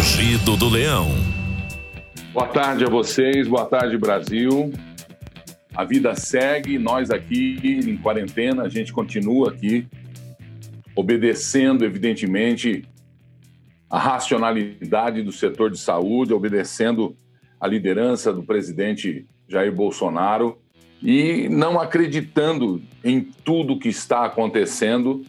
Rugido do Leão. Boa tarde a vocês, boa tarde Brasil. A vida segue, nós aqui em quarentena, a gente continua aqui obedecendo, evidentemente, a racionalidade do setor de saúde, obedecendo a liderança do presidente Jair Bolsonaro e não acreditando em tudo que está acontecendo,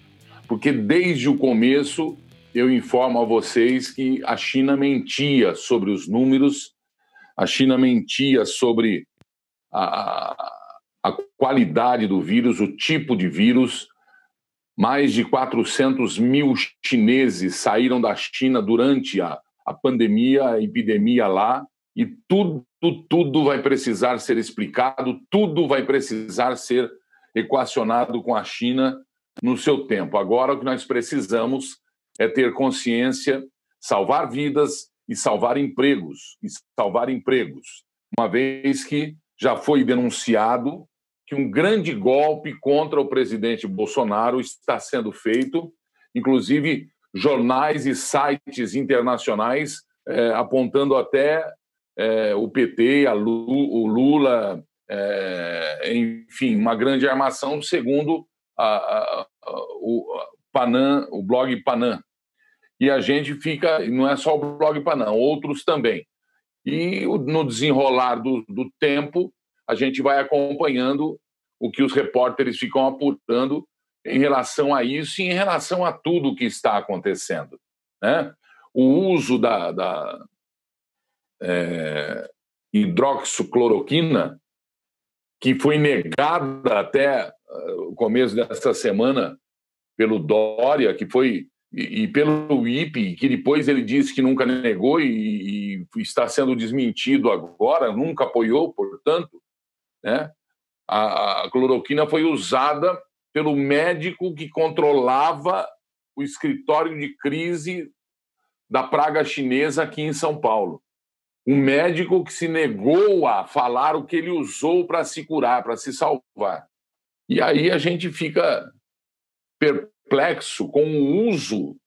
porque desde o começo eu informo a vocês que a China mentia sobre os números, a China mentia sobre a, a qualidade do vírus, o tipo de vírus. Mais de 400 mil chineses saíram da China durante a, a pandemia, a epidemia lá, e tudo, tudo vai precisar ser explicado, tudo vai precisar ser equacionado com a China no seu tempo. Agora, o que nós precisamos é ter consciência, salvar vidas e salvar empregos, e salvar empregos, uma vez que já foi denunciado que um grande golpe contra o presidente Bolsonaro está sendo feito, inclusive jornais e sites internacionais é, apontando até é, o PT, Lu, o Lula, é, enfim, uma grande armação, segundo a, a, a, o Panam, o blog Panam. E a gente fica, não é só o blog Panam, outros também. E no desenrolar do, do tempo, a gente vai acompanhando o que os repórteres ficam apurando em relação a isso e em relação a tudo o que está acontecendo. Né? O uso da, da é, hidroxicloroquina, que foi negada até eh, o começo dessa semana pelo Dória, que foi e, pelo IPE, que depois ele disse que nunca negou e, e, está sendo desmentido agora, nunca apoiou, portanto, né? A, a cloroquina foi usada pelo médico que controlava o escritório de crise da praga chinesa aqui em São Paulo. Um médico que se negou a falar o que ele usou para se curar, para se salvar. E aí a gente fica perplexo com o uso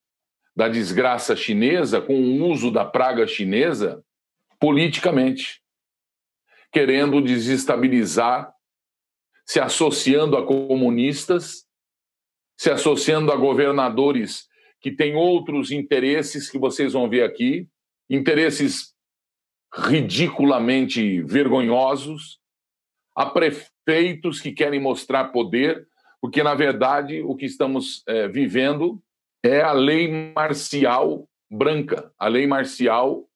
da desgraça chinesa, com o uso da praga chinesa politicamente, querendo desestabilizar, se associando a comunistas, se associando a governadores que têm outros interesses que vocês vão ver aqui, interesses ridiculamente vergonhosos, a prefeitos que querem mostrar poder, porque, na verdade, o que estamos é, vivendo é a lei marcial branca, a lei marcial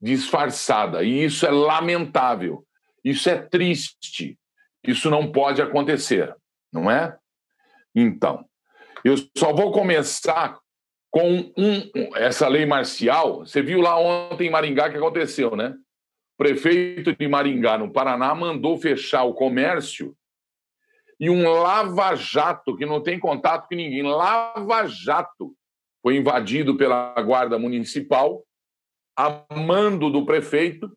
disfarçada. E isso é lamentável, isso é triste, isso não pode acontecer, não é? Então, eu só vou começar com um, essa lei marcial. Você viu lá ontem em Maringá que aconteceu, né? O prefeito de Maringá, no Paraná, mandou fechar o comércio e um lava-jato, que não tem contato com ninguém, lava-jato, foi invadido pela Guarda Municipal, a mando do prefeito,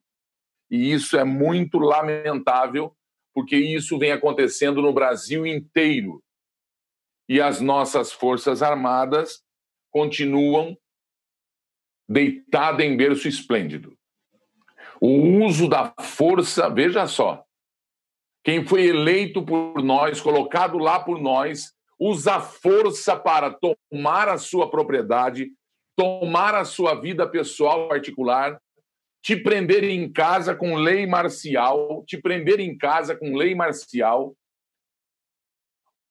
e isso é muito lamentável, porque isso vem acontecendo no Brasil inteiro. E as nossas Forças Armadas continuam deitadas em berço esplêndido. O uso da força, veja só, quem foi eleito por nós, colocado lá por nós, usa força para tomar a sua propriedade, tomar a sua vida pessoal particular, te prender em casa com lei marcial, te prender em casa com lei marcial,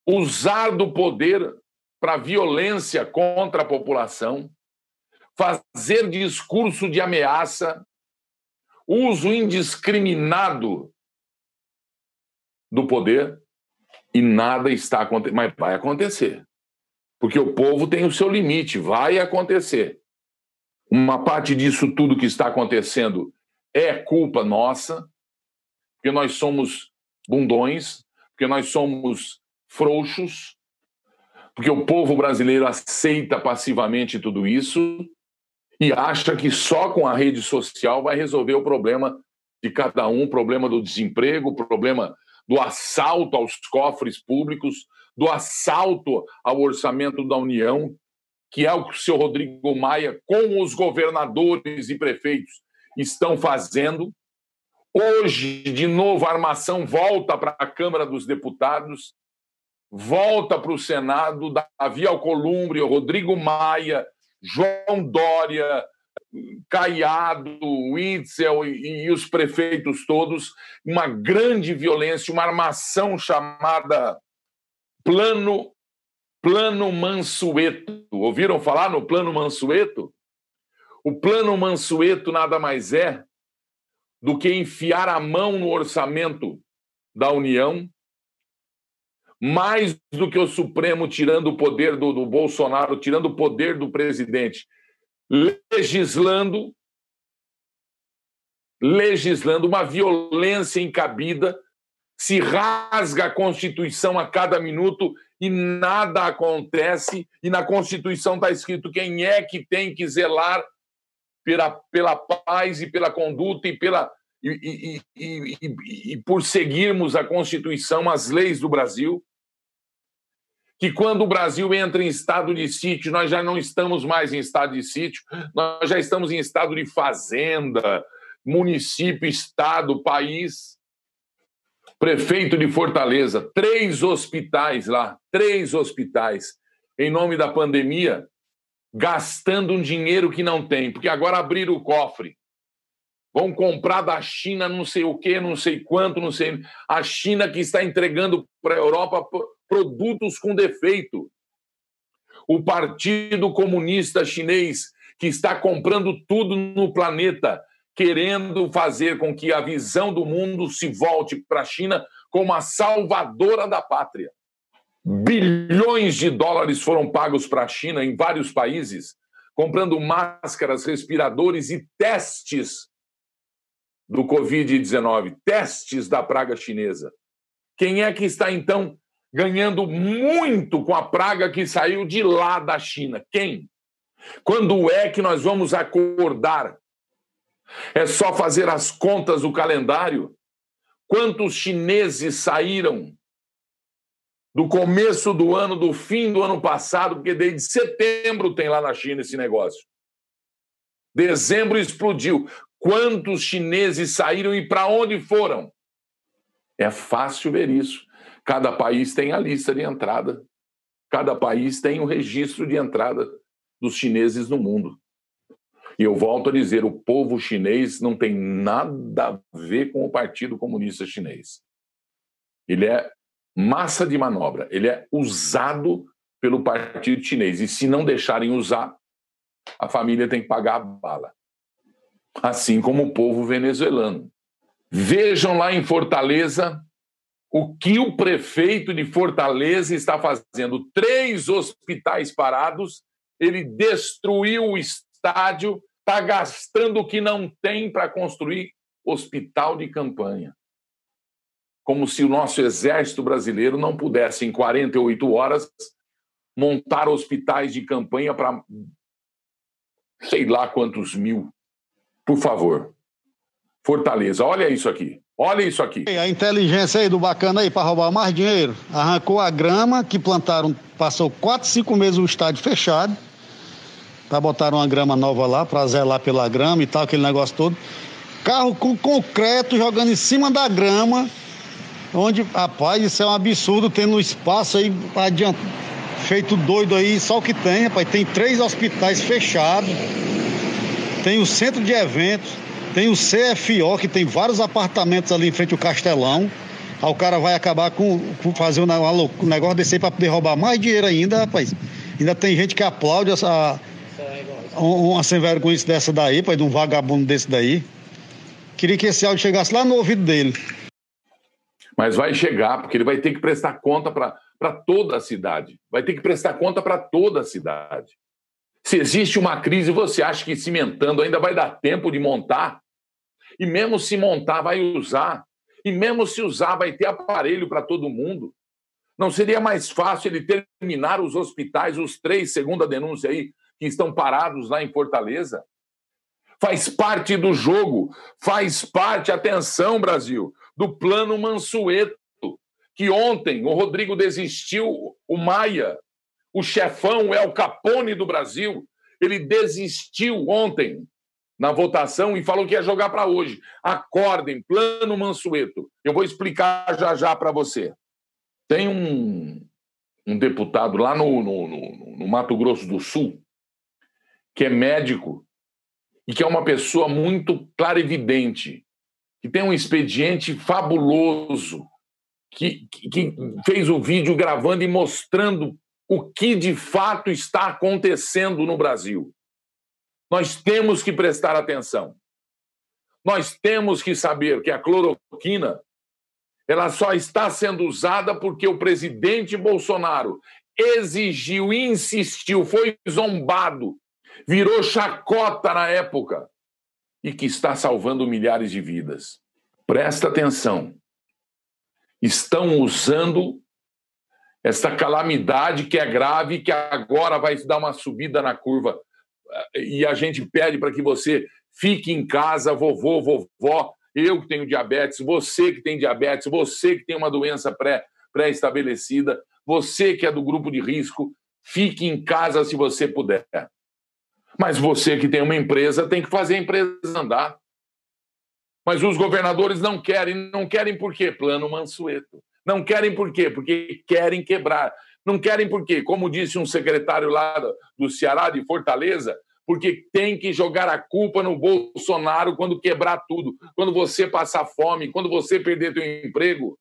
usar do poder para violência contra a população, fazer discurso de ameaça, uso indiscriminado do poder e nada está acontecendo. Mas vai acontecer. Porque o povo tem o seu limite, vai acontecer. Uma parte disso tudo que está acontecendo é culpa nossa, porque nós somos bundões, porque nós somos frouxos, porque o povo brasileiro aceita passivamente tudo isso e acha que só com a rede social vai resolver o problema de cada um, problema do desemprego, problema do assalto aos cofres públicos, do assalto ao orçamento da União, que é o que o senhor Rodrigo Maia, com os governadores e prefeitos, estão fazendo. Hoje, de novo, a armação volta para a Câmara dos Deputados, volta para o Senado, Davi Alcolumbre, Rodrigo Maia, João Dória, Caiado, Witzel e, e, os prefeitos todos, uma grande violência, uma armação chamada Plano Plano Mansueto. Ouviram falar no Plano Mansueto? O Plano Mansueto nada mais é do que enfiar a mão no orçamento da União, mais do que o Supremo tirando o poder do, do Bolsonaro, tirando o poder do presidente, legislando, legislando uma violência encabida, se rasga a Constituição a cada minuto e nada acontece, e na Constituição está escrito quem é que tem que zelar pela, pela paz e pela conduta e pela. E, e, e, e, por seguirmos a Constituição, as leis do Brasil, que quando o Brasil entra em estado de sítio, nós já não estamos mais em estado de sítio, nós já estamos em estado de fazenda, município, estado, país prefeito de Fortaleza, três hospitais lá, três hospitais, em nome da pandemia, gastando um dinheiro que não tem, porque agora abriram o cofre. Vão comprar da China não sei o que, não sei quanto, não sei. A China que está entregando para a Europa produtos com defeito. O Partido Comunista Chinês que está comprando tudo no planeta querendo fazer com que a visão do mundo se volte para a China como a salvadora da pátria. Bilhões de dólares foram pagos para a China em vários países, comprando máscaras, respiradores e testes do Covid-19, testes da praga chinesa. Quem é que está, então, ganhando muito com a praga que saiu de lá da China? Quem? Quando é que nós vamos acordar é só fazer as contas do calendário. Quantos chineses saíram do começo do ano, do fim do ano passado, porque desde setembro tem lá na China esse negócio. Dezembro explodiu. Quantos chineses saíram e para onde foram? É fácil ver isso. Cada país tem a lista de entrada. Cada país tem o registro de entrada dos chineses no mundo. E eu volto a dizer: o povo chinês não tem nada a ver com o Partido Comunista Chinês. Ele é massa de manobra, ele é usado pelo Partido Chinês. E se não deixarem usar, a família tem que pagar a bala. Assim como o povo venezuelano. Vejam lá em Fortaleza o que o prefeito de Fortaleza está fazendo. Três hospitais parados, ele destruiu o estádio, está gastando o que não tem para construir hospital de campanha. Como se o nosso exército brasileiro não pudesse, em 48 horas, montar hospitais de campanha para sei lá quantos mil. Por favor. Fortaleza, olha isso aqui. Olha isso aqui. A inteligência aí do bacana aí para roubar mais dinheiro. Arrancou a grama que plantaram, passou quatro, cinco meses o estádio fechado para botar uma grama nova lá, para zelar pela grama e tal, aquele negócio todo. Carro com concreto jogando em cima da grama, onde, rapaz, isso é um absurdo, tendo espaço aí adiante, feito doido aí, só o que tem, rapaz. Tem três hospitais fechados, tem o centro de eventos, tem o CFO, que tem vários apartamentos ali em frente ao Castelão. Aí o cara vai acabar com, com fazer um, um negócio desse aí para poder roubar mais dinheiro ainda, rapaz. Ainda tem gente que aplaude essa uma sem vergonha dessa daí, pai, de um vagabundo desse daí. Queria que esse áudio chegasse lá no ouvido dele. Mas vai chegar, porque ele vai ter que prestar conta para toda a cidade. Vai ter que prestar conta para toda a cidade. Se existe uma crise, você acha que cimentando ainda vai dar tempo de montar? E mesmo se montar, vai usar. E mesmo se usar, vai ter aparelho para todo mundo. Não seria mais fácil ele terminar os hospitais, os três, segundo a denúncia aí, que estão parados lá em Fortaleza. Faz parte do jogo, faz parte, atenção, Brasil, do plano Mansueto, que ontem o Rodrigo desistiu, o Maia, o chefão, o El Capone do Brasil, ele desistiu ontem na votação e falou que ia jogar para hoje. Acordem, plano Mansueto. Eu vou explicar já já para você. Tem um, um deputado lá no, no, no, no Mato Grosso do Sul que é médico e que é uma pessoa muito clarividente, que tem um expediente fabuloso, que, que fez o vídeo gravando e mostrando o que de fato está acontecendo no Brasil. Nós temos que prestar atenção. Nós temos que saber que a cloroquina ela só está sendo usada porque o presidente Bolsonaro exigiu, insistiu, foi zombado, virou chacota na época e que está salvando milhares de vidas. Presta atenção. Estão usando essa calamidade que é grave, que agora vai dar uma subida na curva. E a gente pede para que você fique em casa, vovô, vovó, eu que tenho diabetes, você que tem diabetes, você que tem uma doença pré, pré-estabelecida, você que é do grupo de risco, fique em casa se você puder. Mas você que tem uma empresa tem que fazer a empresa andar. Mas os governadores não querem. Não querem por quê? Plano Mansueto. Não querem por quê? Porque querem quebrar. Não querem por quê? Como disse um secretário lá do Ceará, de Fortaleza, porque tem que jogar a culpa no Bolsonaro quando quebrar tudo, quando você passar fome, quando você perder seu emprego.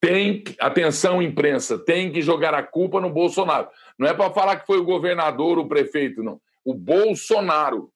Tem, atenção imprensa, tem que jogar a culpa no Bolsonaro. Não é para falar que foi o governador, o prefeito, não. O Bolsonaro.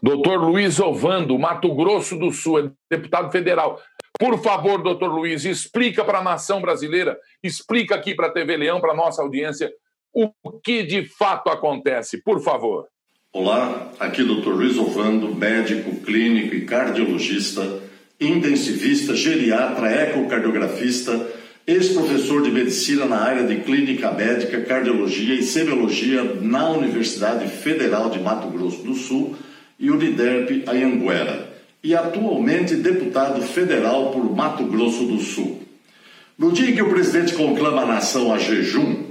Doutor Luiz Ovando, Mato Grosso do Sul, é deputado federal. Por favor, doutor Luiz, explica para a nação brasileira, explica aqui para a TV Leão, para a nossa audiência, o que de fato acontece, por favor. Olá, aqui doutor Luiz Ovando, médico, clínico e cardiologista, intensivista, geriatra, ecocardiografista, ex-professor de medicina na área de clínica médica, cardiologia e semiologia na Universidade Federal de Mato Grosso do Sul e Uniderp Anhanguera, e atualmente deputado federal por Mato Grosso do Sul. No dia em que o presidente conclama a nação a jejum,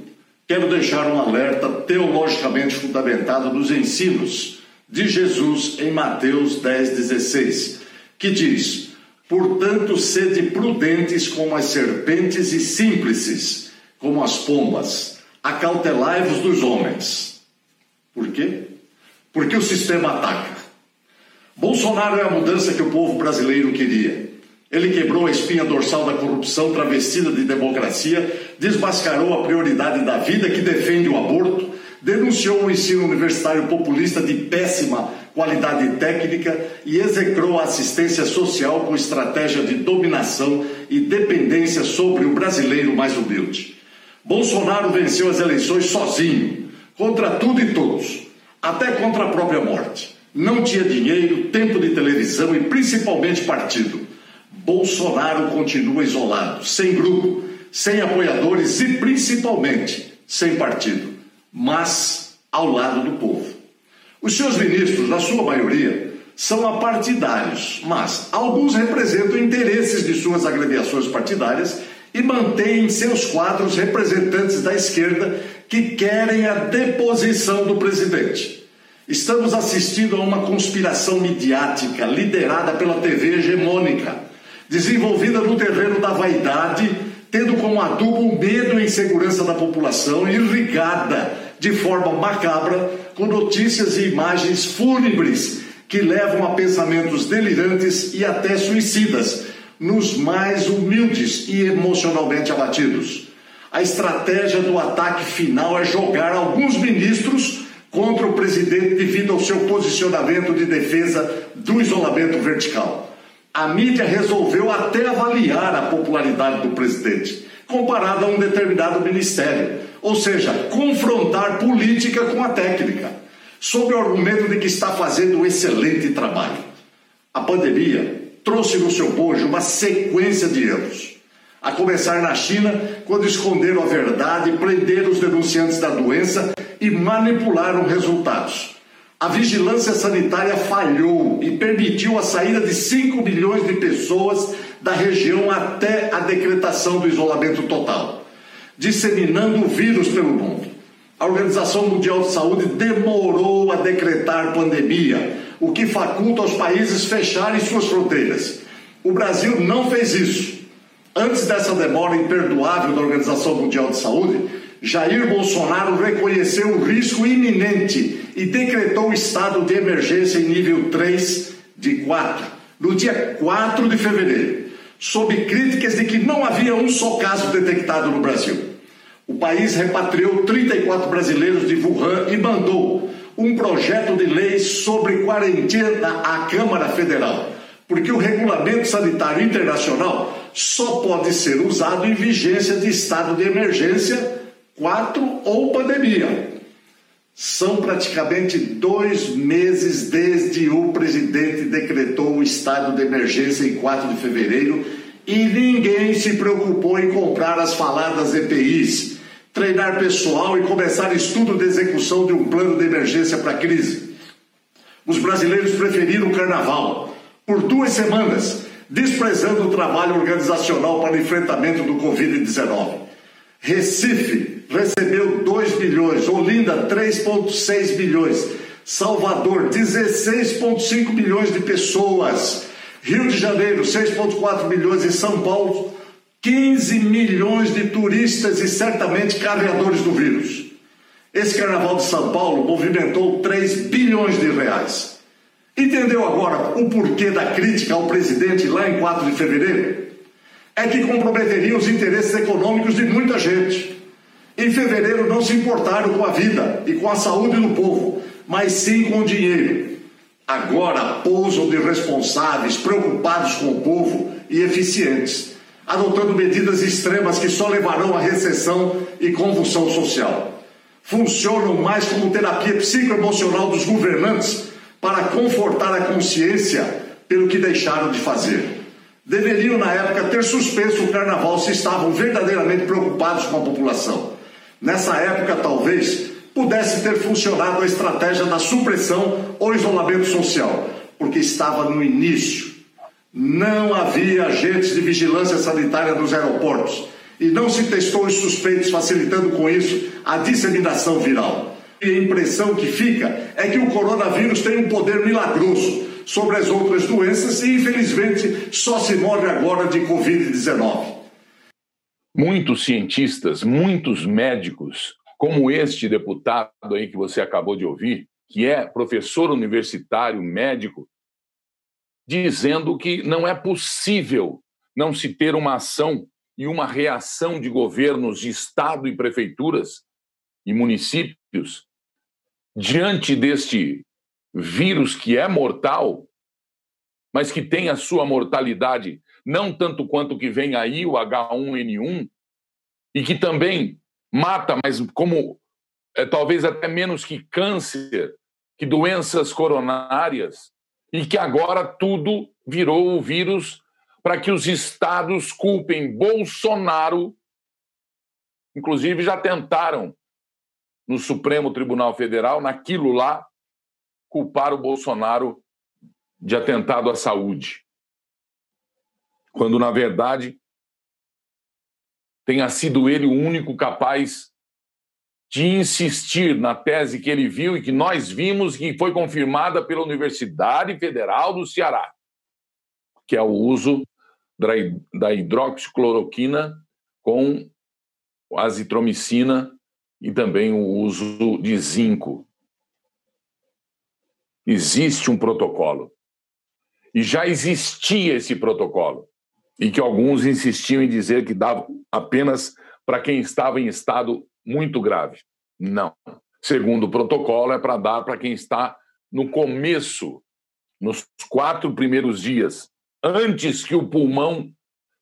quero deixar um alerta teologicamente fundamentado nos ensinos de Jesus em Mateus 10,16, que diz: Portanto, sede prudentes como as serpentes e simples como as pombas, acautelai-vos dos homens. Por quê? Porque o sistema ataca. Bolsonaro é a mudança que o povo brasileiro queria. Ele quebrou a espinha dorsal da corrupção travestida de democracia, desmascarou a prioridade da vida que defende o aborto, denunciou o ensino universitário populista de péssima qualidade técnica e execrou a assistência social com estratégia de dominação e dependência sobre o brasileiro mais humilde. Bolsonaro venceu as eleições sozinho, contra tudo e todos, até contra a própria morte não tinha dinheiro, tempo de televisão e principalmente partido. Bolsonaro continua isolado, sem grupo, sem apoiadores e principalmente sem partido, mas ao lado do povo. Os seus ministros, na sua maioria, são apartidários, mas alguns representam interesses de suas agremiações partidárias e mantêm em seus quadros representantes da esquerda que querem a deposição do presidente. Estamos assistindo a uma conspiração midiática liderada pela TV hegemônica, desenvolvida no terreno da vaidade, tendo como adubo o medo e insegurança da população, irrigada de forma macabra com notícias e imagens fúnebres que levam a pensamentos delirantes e até suicidas nos mais humildes e emocionalmente abatidos. A estratégia do ataque final é jogar alguns ministros contra o presidente devido ao seu posicionamento de defesa do isolamento vertical. A mídia resolveu até avaliar a popularidade do presidente, comparada a um determinado ministério, ou seja, confrontar política com a técnica, sob o argumento de que está fazendo um excelente trabalho. A pandemia trouxe no seu bojo uma sequência de erros. A começar na China, quando esconderam a verdade, prenderam os denunciantes da doença e manipularam resultados. A vigilância sanitária falhou e permitiu a saída de 5 milhões de pessoas da região até a decretação do isolamento total. disseminando o vírus pelo mundo. A Organização Mundial de Saúde demorou a decretar pandemia, o que faculta aos países fecharem suas fronteiras. O Brasil não fez isso. Antes dessa demora imperdoável da Organização Mundial de Saúde, Jair Bolsonaro reconheceu o risco iminente e decretou o estado de emergência em nível 3 de 4, no dia 4 de fevereiro, sob críticas de que não havia um só caso detectado no Brasil. O país repatriou 34 brasileiros de Wuhan e mandou um projeto de lei sobre quarentena à Câmara Federal, porque o regulamento sanitário internacional só pode ser usado em vigência de estado de emergência 4 ou pandemia. São praticamente dois meses desde o presidente decretou o estado de emergência em 4 de fevereiro e ninguém se preocupou em comprar as faladas EPIs, treinar pessoal e começar estudo de execução de um plano de emergência para a crise. Os brasileiros preferiram o carnaval por duas semanas, desprezando o trabalho organizacional para o enfrentamento do Covid-19. Recife recebeu 2 bilhões, Olinda 3,6 bilhões, Salvador 16,5 bilhões de pessoas, Rio de Janeiro 6,4 bilhões e São Paulo 15 milhões de turistas e certamente carreadores do vírus. Esse carnaval de São Paulo movimentou 3 bilhões de reais. Entendeu agora o porquê da crítica ao presidente lá em 4 de fevereiro? é que comprometeria os interesses econômicos de muita gente. Em fevereiro não se importaram com a vida e com a saúde do povo, mas sim com o dinheiro. Agora pousam de responsáveis, preocupados com o povo e eficientes, adotando medidas extremas que só levarão à recessão e convulsão social. Funcionam mais como terapia psicoemocional dos governantes para confortar a consciência pelo que deixaram de fazer deveriam, na época, ter suspenso o carnaval se estavam verdadeiramente preocupados com a população. Nessa época, talvez, pudesse ter funcionado a estratégia da supressão ou isolamento social, porque estava no início. Não havia agentes de vigilância sanitária nos aeroportos e não se testou os suspeitos, facilitando com isso a disseminação viral. E a impressão que fica é que o coronavírus tem um poder milagroso sobre as outras doenças e, infelizmente, só se morre agora de Covid-19. Muitos cientistas, muitos médicos, como este deputado aí que você acabou de ouvir, que é professor universitário, médico, dizendo que não é possível não se ter uma ação e uma reação de governos de estado e prefeituras e municípios diante deste vírus que é mortal, mas que tem a sua mortalidade não tanto quanto o que vem aí, o H1N1, e que também mata, mas como é, talvez até menos que câncer, que doenças coronárias, e que agora tudo virou o vírus para que os estados culpem Bolsonaro. Inclusive, já tentaram no Supremo Tribunal Federal, naquilo lá, culpar o Bolsonaro de atentado à saúde. Quando, na verdade, tenha sido ele o único capaz de insistir na tese que ele viu e que nós vimos que foi confirmada pela Universidade Federal do Ceará, que é o uso da hidroxicloroquina com azitromicina e também o uso de zinco existe um protocolo. E já existia esse protocolo. E que alguns insistiam em dizer que dava apenas para quem estava em estado muito grave. Não. Segundo o protocolo, é para dar para quem está no começo, nos quatro primeiros dias, antes que o pulmão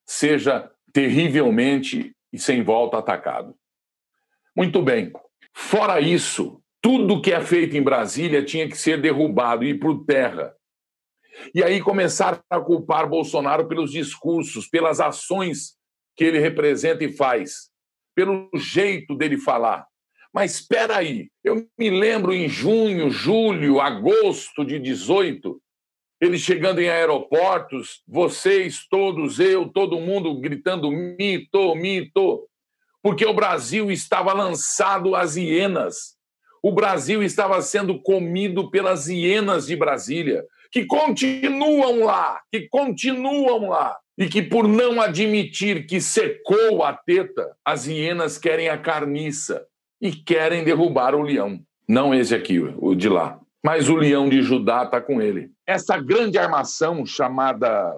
seja terrivelmente e sem volta atacado. Muito bem. Fora isso, tudo que é feito em Brasília tinha que ser derrubado e ir por terra. E aí começaram a culpar Bolsonaro pelos discursos, pelas ações que ele representa e faz, pelo jeito dele falar. Mas espera aí, eu me lembro em junho, julho, agosto de 18, ele chegando em aeroportos, vocês todos, eu, todo mundo gritando mito, mito. porque o Brasil estava lançado às hienas. O Brasil estava sendo comido pelas hienas de Brasília, que continuam lá, que continuam lá. E que, por não admitir que secou a teta, as hienas querem a carniça e querem derrubar o leão. Não esse aqui, o de lá. Mas o leão de Judá está com ele. Essa grande armação chamada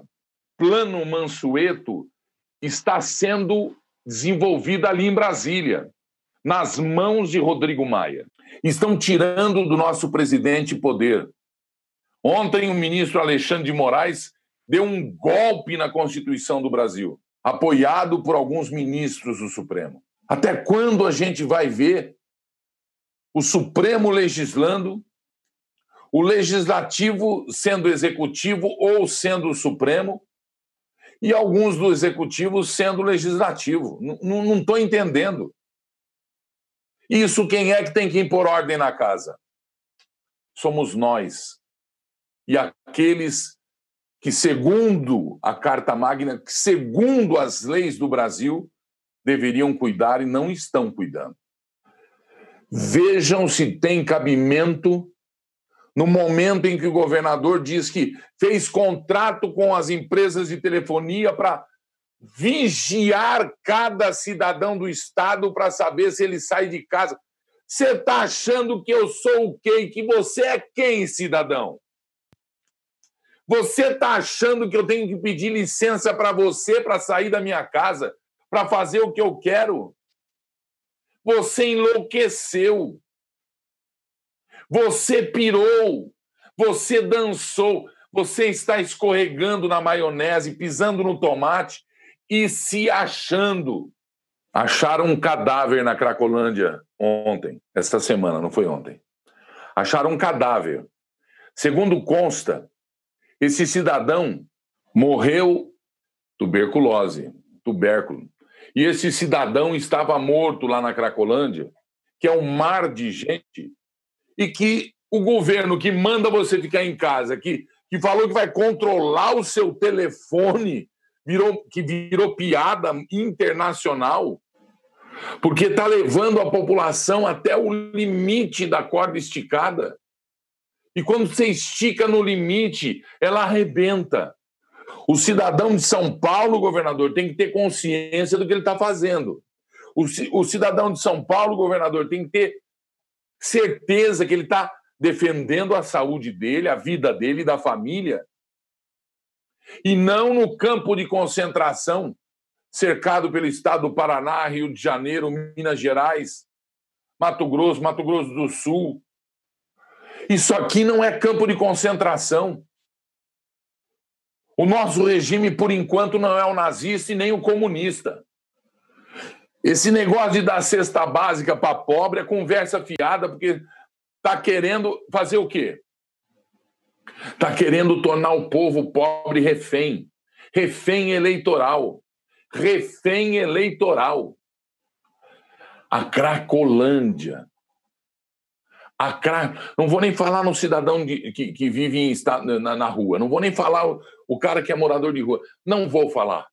Plano Mansueto está sendo desenvolvida ali em Brasília, nas mãos de Rodrigo Maia. Estão tirando do nosso presidente poder. Ontem, o ministro Alexandre de Moraes deu um golpe na Constituição do Brasil, apoiado por alguns ministros do Supremo. Até quando a gente vai ver o Supremo legislando, o Legislativo sendo executivo ou sendo o Supremo, e alguns do Executivo sendo legislativo? Não estou entendendo. Isso quem é que tem que impor ordem na casa? Somos nós. E aqueles que, segundo a Carta Magna, que segundo as leis do Brasil, deveriam cuidar e não estão cuidando. Vejam se tem cabimento no momento em que o governador diz que fez contrato com as empresas de telefonia para vigiar cada cidadão do estado para saber se ele sai de casa. Você está achando que eu sou o quê? Que você é quem, cidadão? Você está achando que eu tenho que pedir licença para você para sair da minha casa, para fazer o que eu quero? Você enlouqueceu. Você pirou. Você dançou. Você está escorregando na maionese, pisando no tomate e se achando. Acharam um cadáver na Cracolândia ontem, esta semana, não foi ontem. Acharam um cadáver. Segundo consta, esse cidadão morreu tuberculose, tubérculo. E esse cidadão estava morto lá na Cracolândia, que é um mar de gente, e que o governo que manda você ficar em casa, que, que falou que vai controlar o seu telefone, virou, que virou piada internacional, porque está levando a população até o limite da corda esticada. E quando você estica no limite, ela arrebenta. O cidadão de São Paulo, governador, tem que ter consciência do que ele está fazendo. O, cidadão de São Paulo, governador, tem que ter certeza que ele está defendendo a saúde dele, a vida dele e da família. E não no campo de concentração, cercado pelo estado do Paraná, Rio de Janeiro, Minas Gerais, Mato Grosso, Mato Grosso do Sul, isso aqui não é campo de concentração. O nosso regime, por enquanto, não é o nazista e nem o comunista. Esse negócio de dar cesta básica para pobre é conversa fiada, porque está querendo fazer o quê? Está querendo tornar o povo pobre refém. Refém eleitoral. Refém eleitoral. A Cracolândia a cra... Não vou nem falar no cidadão de, que, que vive em, na, na, rua, não vou nem falar o, o, cara que é morador de rua, não vou falar.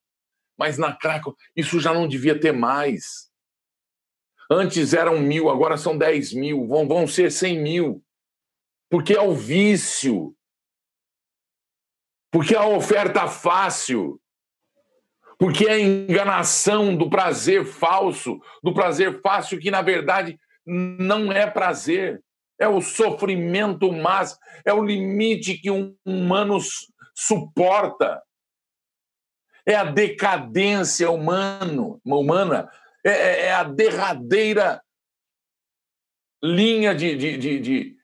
Mas na Craco, isso já não devia ter mais. Antes eram mil, agora são dez mil, vão, vão ser cem mil. Porque é o vício. Porque é a oferta fácil. Porque é a enganação do prazer falso, do prazer fácil que, na verdade, não é prazer é o sofrimento mais, é o limite que um humano suporta. É a decadência humano, humana, é, é, é a derradeira linha de, de, de, de.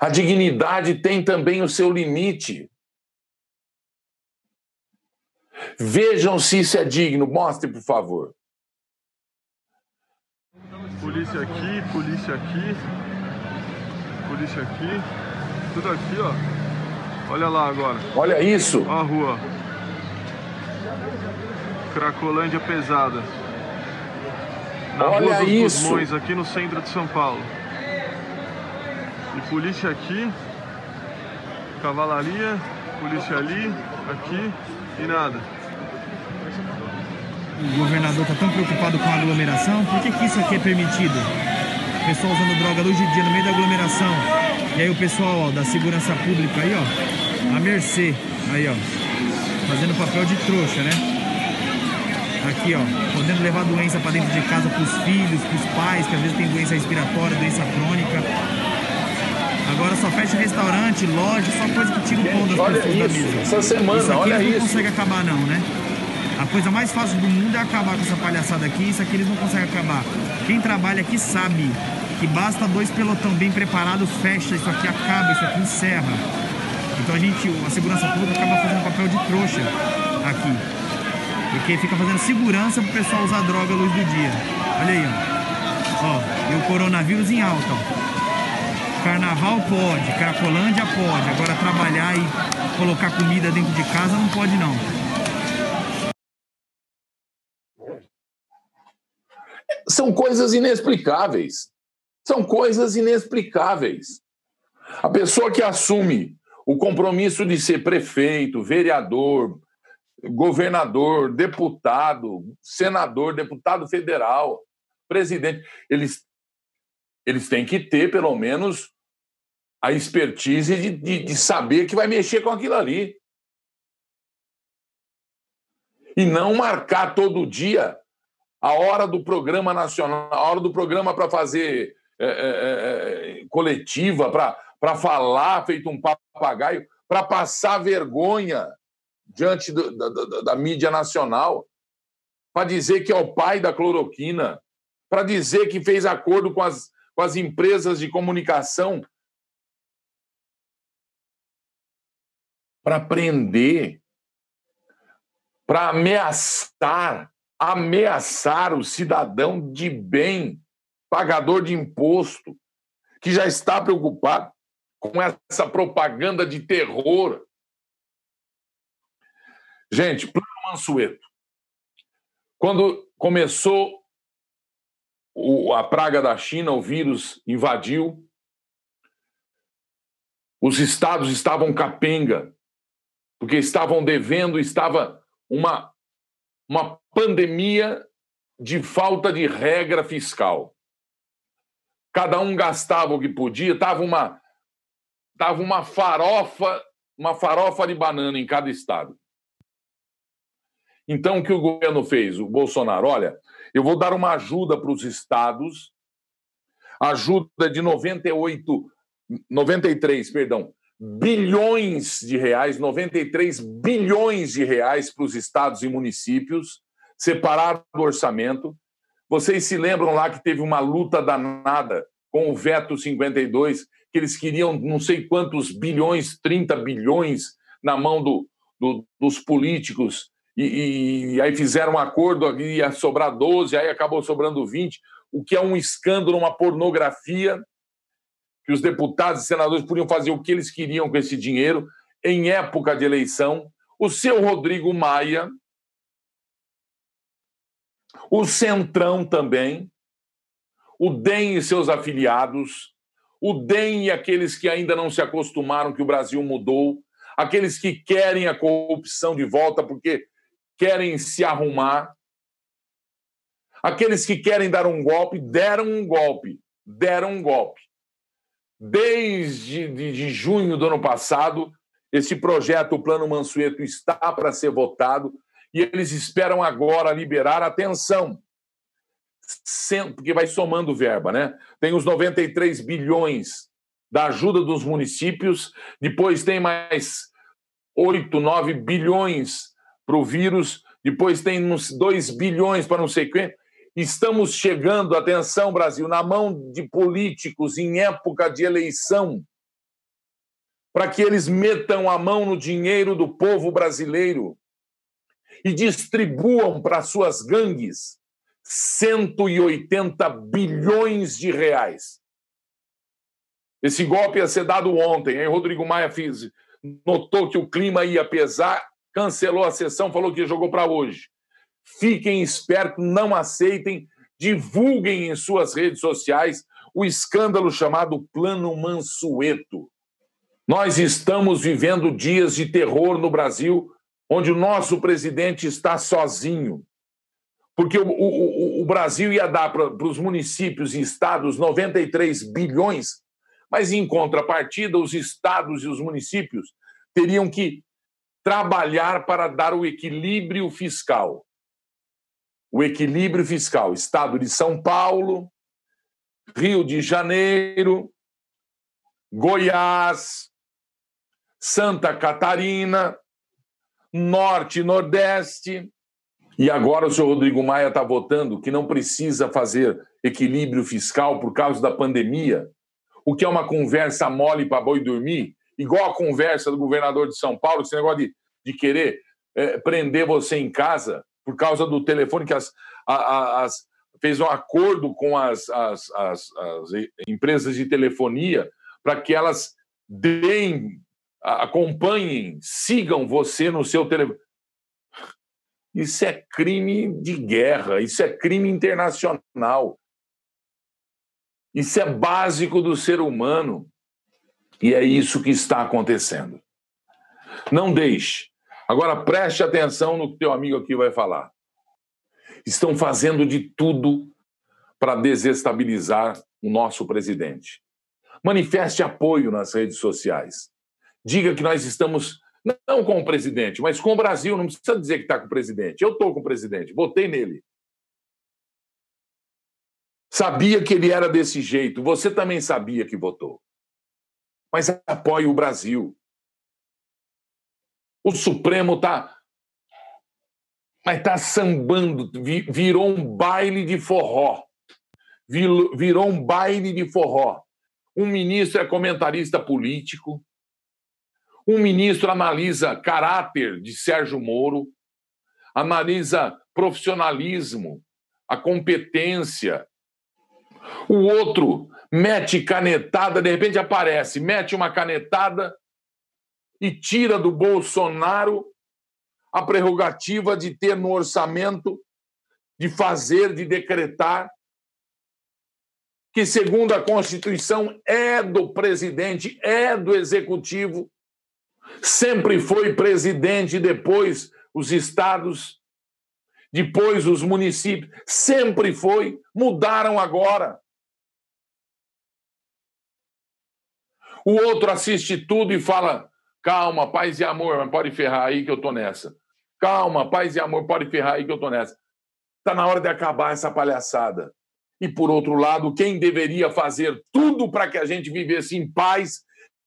A dignidade tem também o seu limite. Vejam se isso é digno. Mostre, por favor. Polícia aqui, polícia aqui polícia aqui. Tudo aqui, ó. Olha lá agora. Olha isso. Olha a rua. Cracolândia pesada. Na Olha rua dos isso. Aqui no centro de São Paulo. E polícia aqui. Cavalaria. Polícia ali. Aqui. E nada. o governador está tão preocupado com a aglomeração, por que, que isso aqui é permitido? O pessoal usando droga luz de dia no meio da aglomeração. E aí o pessoal ó, da segurança pública aí, ó, a mercê, aí, ó, fazendo papel de trouxa, né? Aqui, ó, podendo levar doença para dentro de casa para os filhos, para os pais, que às vezes tem doença respiratória, doença crônica. Agora só fecha restaurante, loja, só coisa que tira o pão das olha pessoas isso, da mesa. Essa semana, isso aqui olha eles não isso. conseguem acabar não, né? A coisa mais fácil do mundo é acabar com essa palhaçada aqui, isso aqui eles não conseguem acabar. Quem trabalha aqui sabe que basta dois pelotão bem preparados, fecha, isso aqui acaba, isso aqui encerra. Então a gente, a segurança pública acaba fazendo papel de trouxa aqui. Porque fica fazendo segurança pro pessoal usar droga à luz do dia. Olha aí, ó. Ó, e o coronavírus em alta, ó. Carnaval pode, Cracolândia pode. Agora trabalhar e colocar comida dentro de casa não pode não. São coisas inexplicáveis. São coisas inexplicáveis. A pessoa que assume o compromisso de ser prefeito, vereador, governador, deputado, senador, deputado federal, presidente, eles, eles têm que ter, pelo menos, a expertise de, de, de saber que vai mexer com aquilo ali. E não marcar todo dia a hora do programa nacional, a hora do programa para fazer é, é, é, coletiva, para falar feito um papagaio, para passar vergonha diante do, da, da, da mídia nacional, para dizer que é o pai da cloroquina, para dizer que fez acordo com as, com as empresas de comunicação para prender, para ameaçar ameaçar o cidadão de bem, pagador de imposto, que já está preocupado com essa propaganda de terror. Gente, Plano Mansueto. Quando começou a praga da China, o vírus invadiu, os estados estavam capenga, porque estavam devendo, estava uma uma pandemia de falta de regra fiscal. Cada um gastava o que podia, tava uma tava uma farofa, uma farofa de banana em cada estado. Então o que o governo fez? O Bolsonaro, olha, eu vou dar uma ajuda para os estados, ajuda de 98 93, perdão, bilhões de reais, 93 bilhões de reais para os estados e municípios, separado do orçamento. Vocês se lembram lá que teve uma luta danada com o veto 52, que eles queriam não sei quantos bilhões, 30 bilhões na mão do, do, dos políticos, e, e, aí fizeram um acordo, ia sobrar 12, aí acabou sobrando 20, o que é um escândalo, uma pornografia que os deputados e senadores podiam fazer o que eles queriam com esse dinheiro em época de eleição. O seu Rodrigo Maia, o Centrão também, o DEM e seus afiliados, o DEM e aqueles que ainda não se acostumaram que o Brasil mudou, aqueles que querem a corrupção de volta porque querem se arrumar, aqueles que querem dar um golpe, deram um golpe, deram um golpe. Desde de, de junho do ano passado, esse projeto, o Plano Mansueto, está para ser votado e eles esperam agora liberar atenção, porque vai somando verba, né? Tem os 93 bilhões da ajuda dos municípios, depois tem mais 8, 9 bilhões para o vírus, depois tem uns 2 bilhões para não sei quê. Estamos chegando, atenção, Brasil, na mão de políticos em época de eleição, para que eles metam a mão no dinheiro do povo brasileiro e distribuam para suas gangues 180 bilhões de reais. Esse golpe ia ser dado ontem, aí Rodrigo Maia fez, notou que o clima ia pesar, cancelou a sessão, falou que jogou para hoje. Fiquem espertos, não aceitem, divulguem em suas redes sociais o escândalo chamado Plano Mansueto. Nós estamos vivendo dias de terror no Brasil, onde o nosso presidente está sozinho. porque o, o, o Brasil ia dar para os municípios e estados 93 bilhões, mas em contrapartida, os estados e os municípios teriam que trabalhar para dar o equilíbrio fiscal. O equilíbrio fiscal. Estado de São Paulo, Rio de Janeiro, Goiás, Santa Catarina, Norte e Nordeste. E agora o senhor Rodrigo Maia está votando que não precisa fazer equilíbrio fiscal por causa da pandemia, o que é uma conversa mole para boi dormir, igual a conversa do governador de São Paulo, esse negócio de, de querer é, prender você em casa por causa do telefone que as, as, fez um acordo com as, as, as, as empresas de telefonia para que elas deem, acompanhem, sigam você no seu telefone. Isso é crime de guerra, isso é crime internacional. Isso é básico do ser humano. E é isso que está acontecendo. Não deixe. Agora preste atenção no que teu amigo aqui vai falar. Estão fazendo de tudo para desestabilizar o nosso presidente. Manifeste apoio nas redes sociais. Diga que nós estamos não com o presidente, mas com o Brasil. Não precisa dizer que está com o presidente. Eu estou com o presidente, votei nele. Sabia que ele era desse jeito. Você também sabia que votou. Mas apoie o Brasil. O Supremo está. Mas está sambando, virou um baile de forró. Virou um baile de forró. Um ministro é comentarista político. Um ministro analisa caráter de Sérgio Moro, analisa profissionalismo, a competência, o outro mete canetada, de repente aparece, mete uma canetada e tira do Bolsonaro a prerrogativa de ter no orçamento, de fazer, de decretar, que, segundo a Constituição, é do presidente, é do executivo, sempre foi presidente, depois os estados depois os municípios, sempre foi, mudaram agora. O outro assiste tudo e fala: calma, paz e amor, mas pode ferrar aí que eu tô nessa. Calma, paz e amor, pode ferrar aí que eu tô nessa. Está na hora de acabar essa palhaçada. E, por outro lado, quem deveria fazer tudo para que a gente vivesse em paz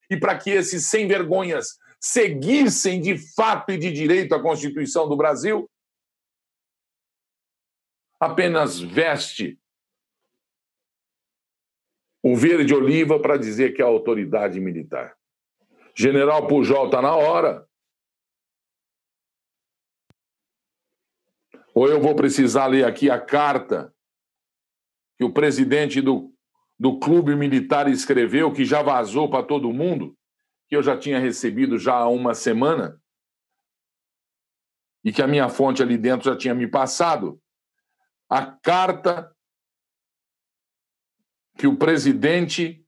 e para que esses sem vergonhas seguissem de fato e de direito a Constituição do Brasil apenas veste o verde oliva para dizer que é autoridade militar. General Pujol está na hora. Ou eu vou precisar ler aqui a carta que o presidente do, do clube militar escreveu, que já vazou para todo mundo, que eu já tinha recebido já há uma semana, e que a minha fonte ali dentro já tinha me passado a carta que o presidente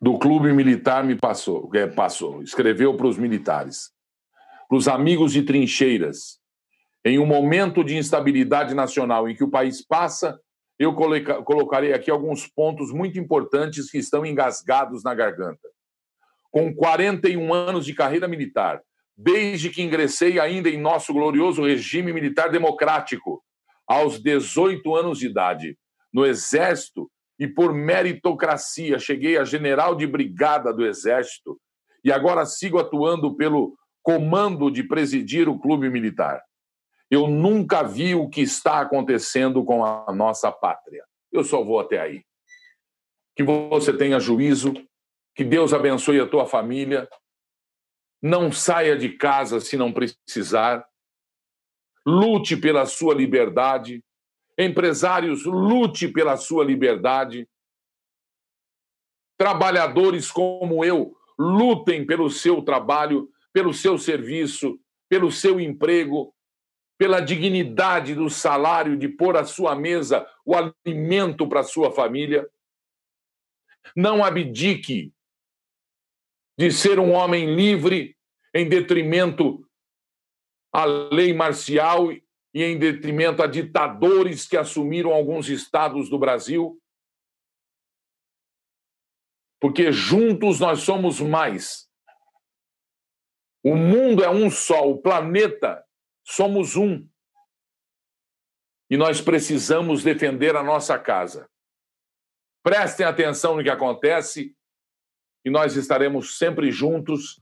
do clube militar me passou, é, passou escreveu para os militares, para os amigos de trincheiras. Em um momento de instabilidade nacional em que o país passa, eu colocarei aqui alguns pontos muito importantes que estão engasgados na garganta. Com 41 anos de carreira militar, desde que ingressei ainda em nosso glorioso regime militar democrático, aos 18 anos de idade, no Exército e por meritocracia cheguei a general de brigada do Exército e agora sigo atuando pelo comando de presidir o clube militar. Eu nunca vi o que está acontecendo com a nossa pátria. Eu só vou até aí. Que você tenha juízo, que Deus abençoe a tua família, não saia de casa se não precisar. Lute pela sua liberdade. Empresários, lute pela sua liberdade. Trabalhadores como eu, lutem pelo seu trabalho, pelo seu serviço, pelo seu emprego, pela dignidade do salário de pôr à sua mesa o alimento para sua família. Não abdique de ser um homem livre em detrimento à lei marcial e em detrimento a ditadores que assumiram alguns estados do Brasil. Porque juntos nós somos mais. O mundo é um só, o planeta somos um. E nós precisamos defender a nossa casa. Prestem atenção no que acontece e nós estaremos sempre juntos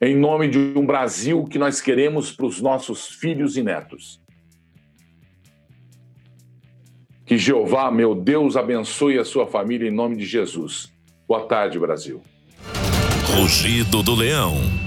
em nome de um Brasil que nós queremos para os nossos filhos e netos. Que Jeová, meu Deus, abençoe a sua família em nome de Jesus. Boa tarde, Brasil. Rugido do Leão.